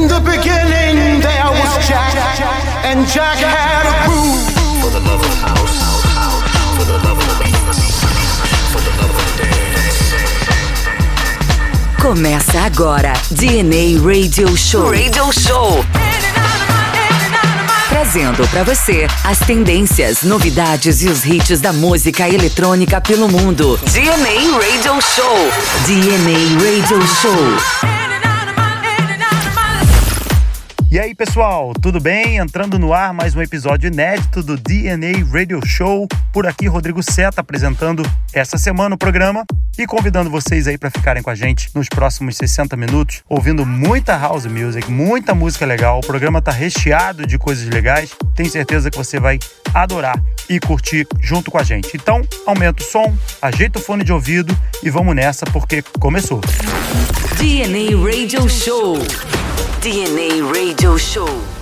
In the beginning, there was Jack, and Jack had a groove. For the love of house, for the love of the beat, for the love of dance. Começa agora DNA Radio Show. Radio Show. Trazendo para você as tendências, novidades e os hits da música eletrônica pelo mundo. DNA Radio Show. DNA Radio Show. E aí, pessoal, tudo bem? Entrando no ar mais um episódio inédito do DNA Radio Show. Por aqui, Rodrigo Seta apresentando essa semana o programa e convidando vocês aí para ficarem com a gente nos próximos 60 minutos, ouvindo muita house music, muita música legal. O programa tá recheado de coisas legais. Tenho certeza que você vai adorar e curtir junto com a gente. Então, aumenta o som, ajeita o fone de ouvido e vamos nessa porque começou. DNA Radio Show. DNA Radio Show.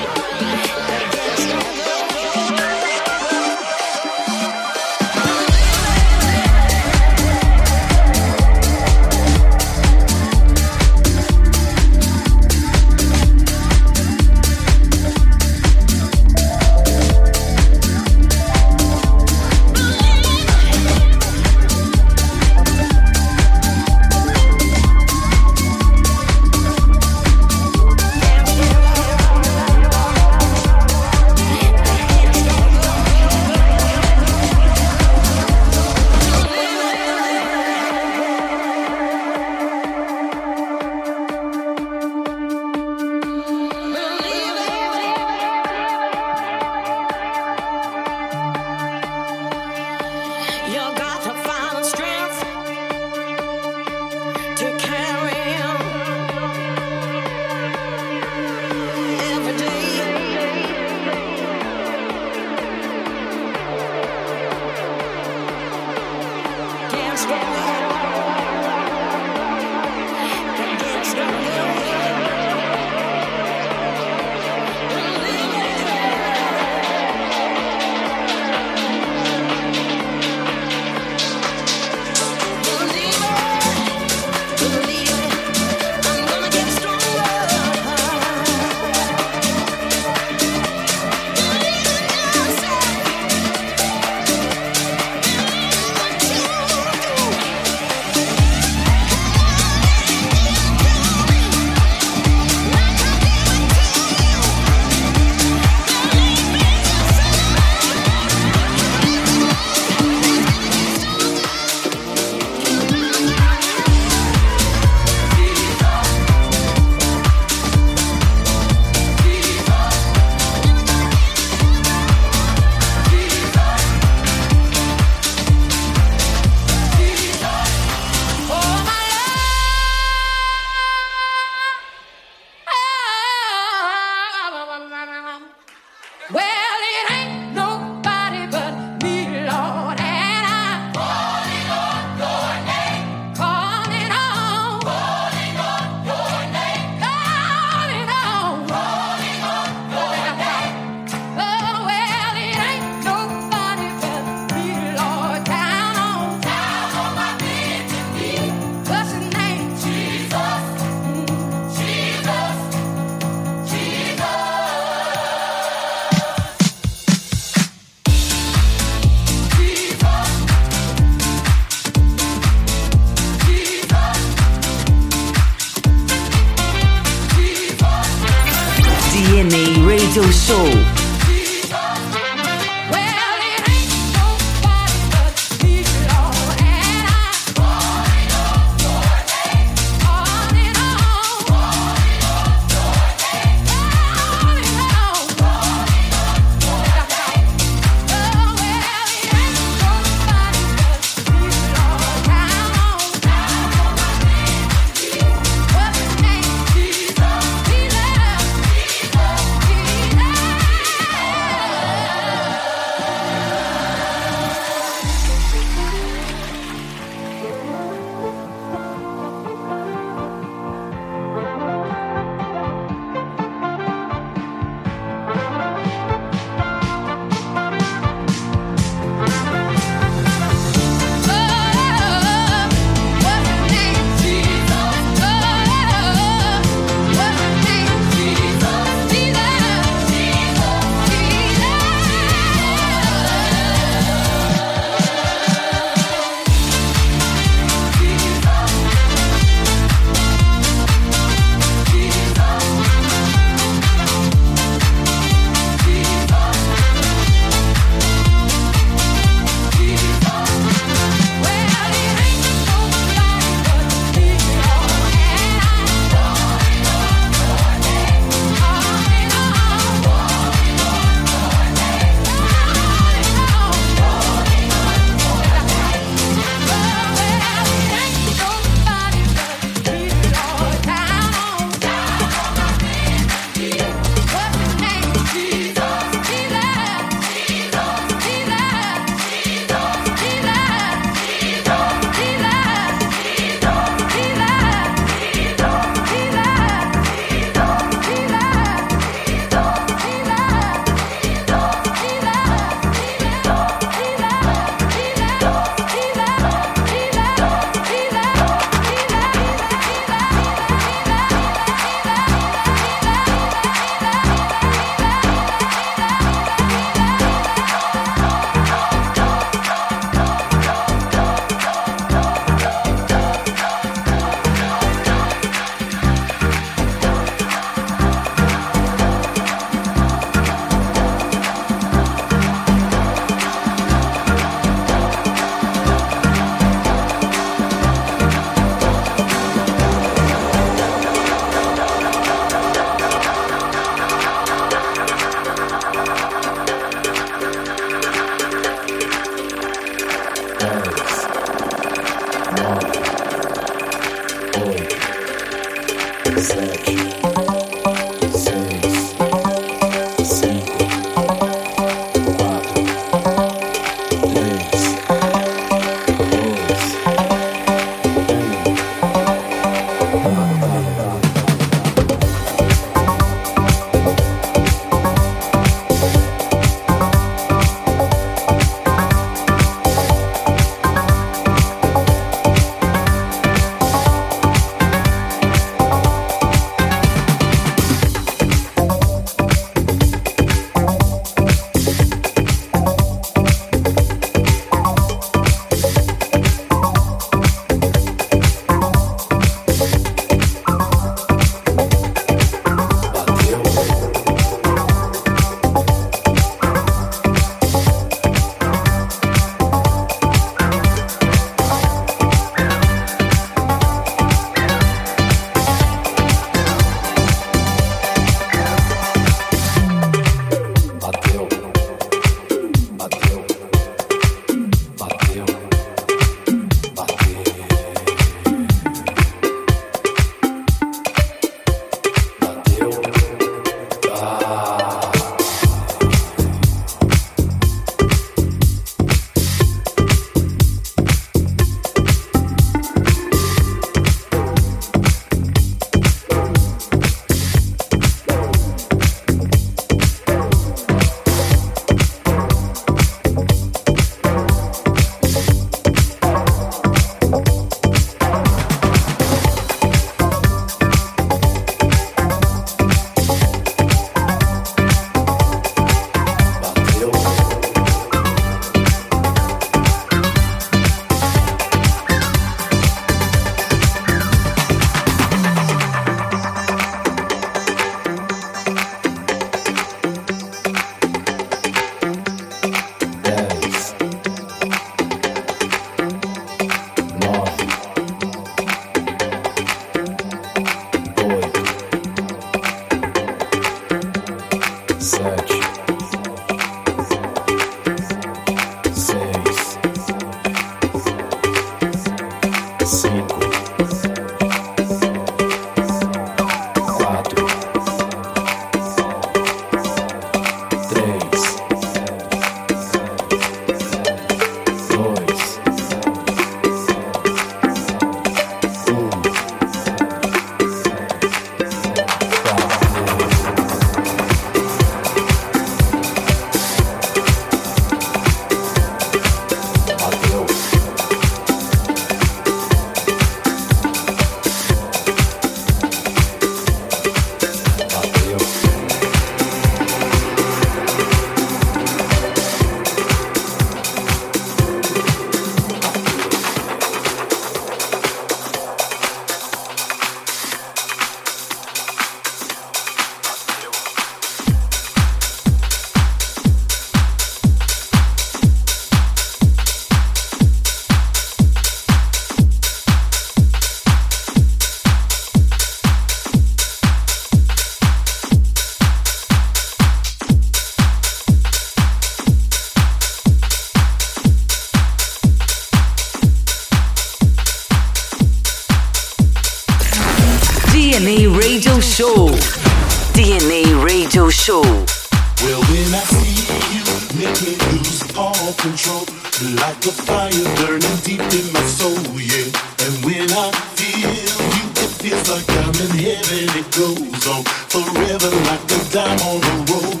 forever like a dime on the road.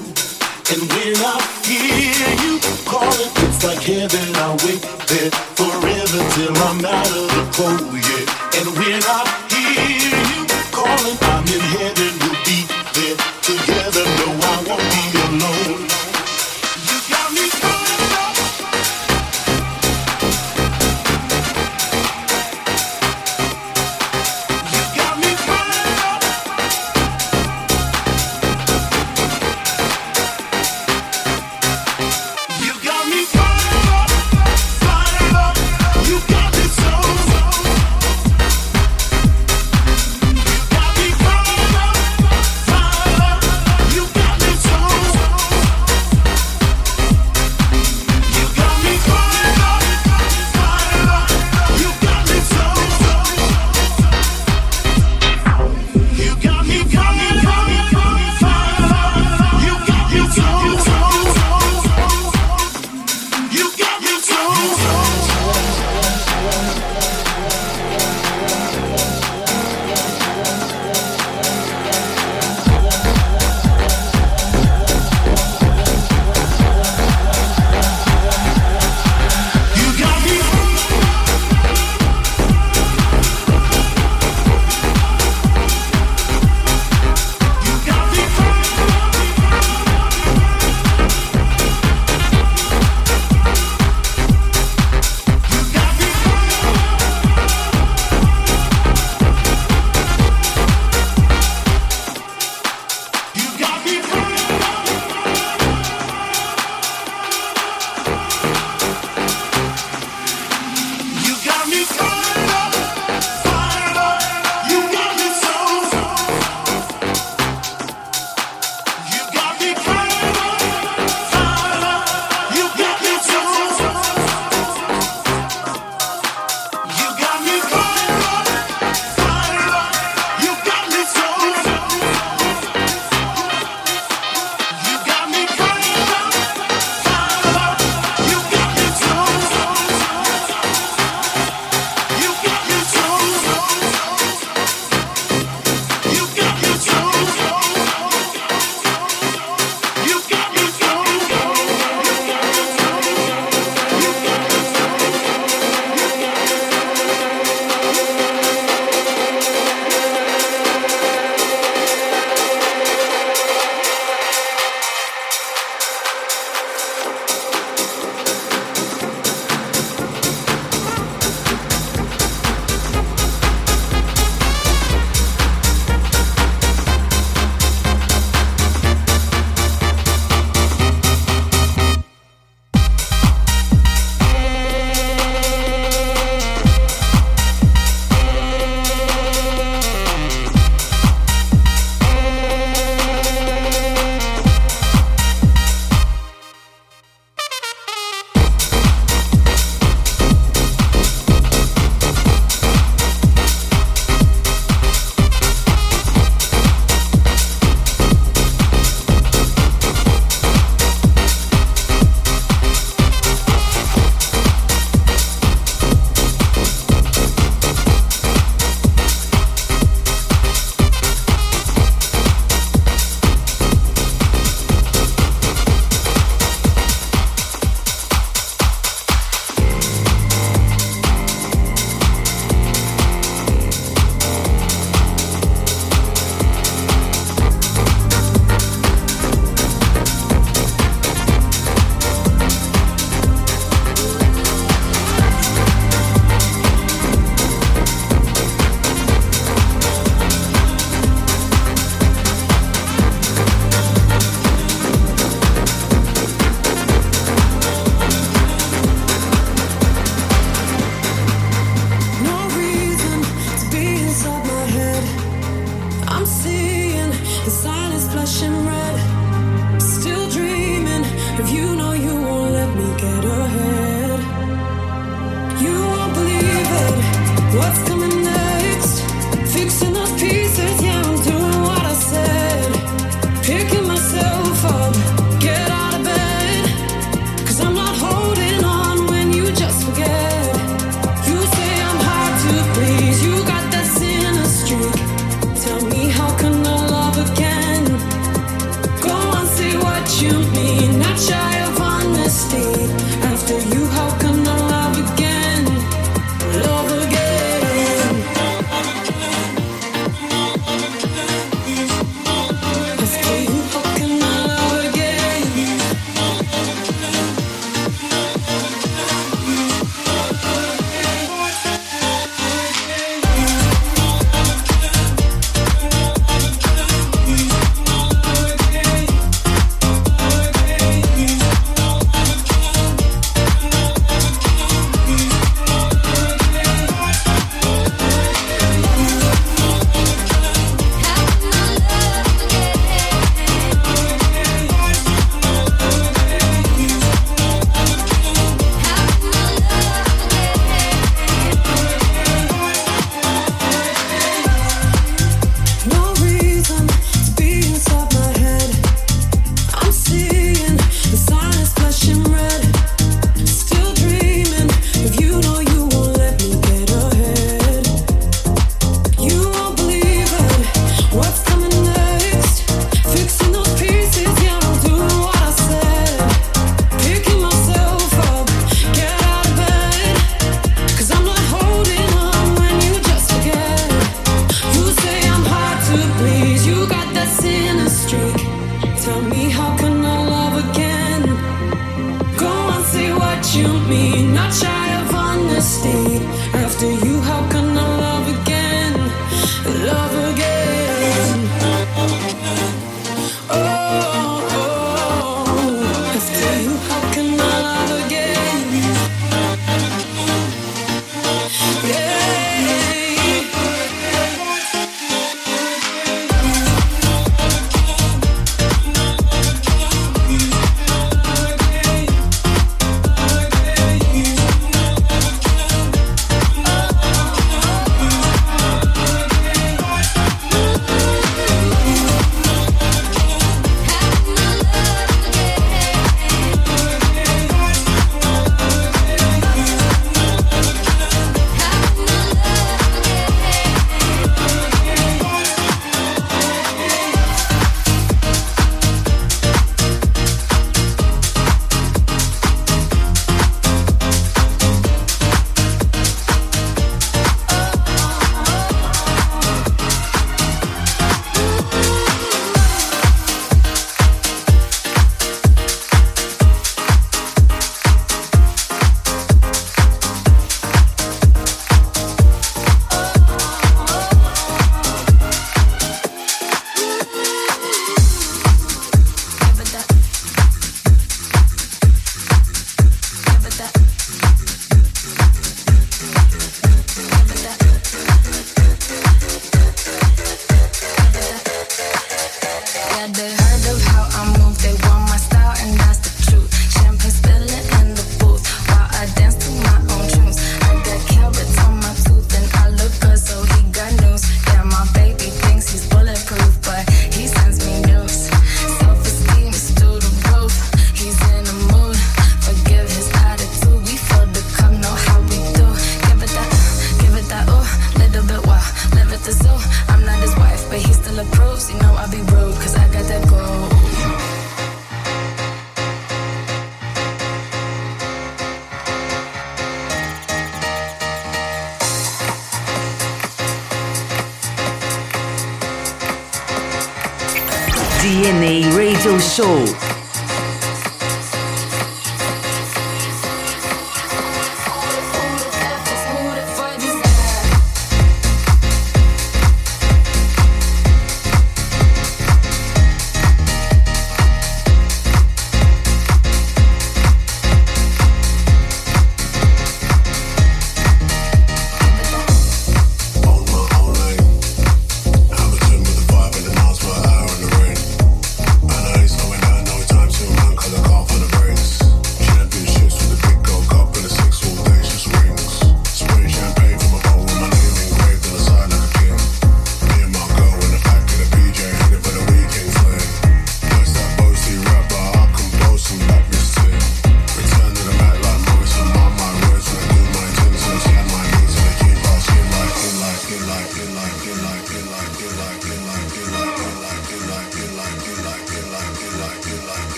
And when I hear you calling, it's like heaven. I wait there forever till I'm out of the cold, yeah. And when I hear you calling, I'm in heaven.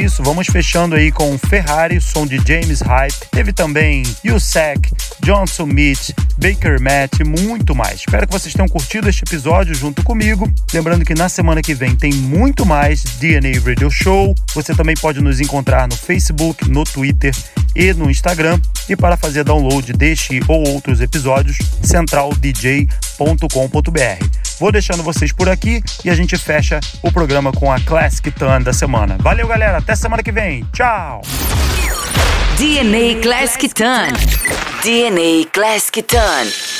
isso, vamos fechando aí com Ferrari, som de James Hype. Teve também Yusek, Johnson Meat, Baker Matt e muito mais. Espero que vocês tenham curtido este episódio junto comigo. Lembrando que na semana que vem tem muito mais DNA Radio Show. Você também pode nos encontrar no Facebook, no Twitter e no Instagram. E para fazer download deste ou outros episódios, centraldj.com.br. Vou deixando vocês por aqui e a gente fecha o programa com a Classic Turn da semana. Valeu, galera. Até semana que vem. Tchau. DNA Classic Ton. DNA Classic Ton.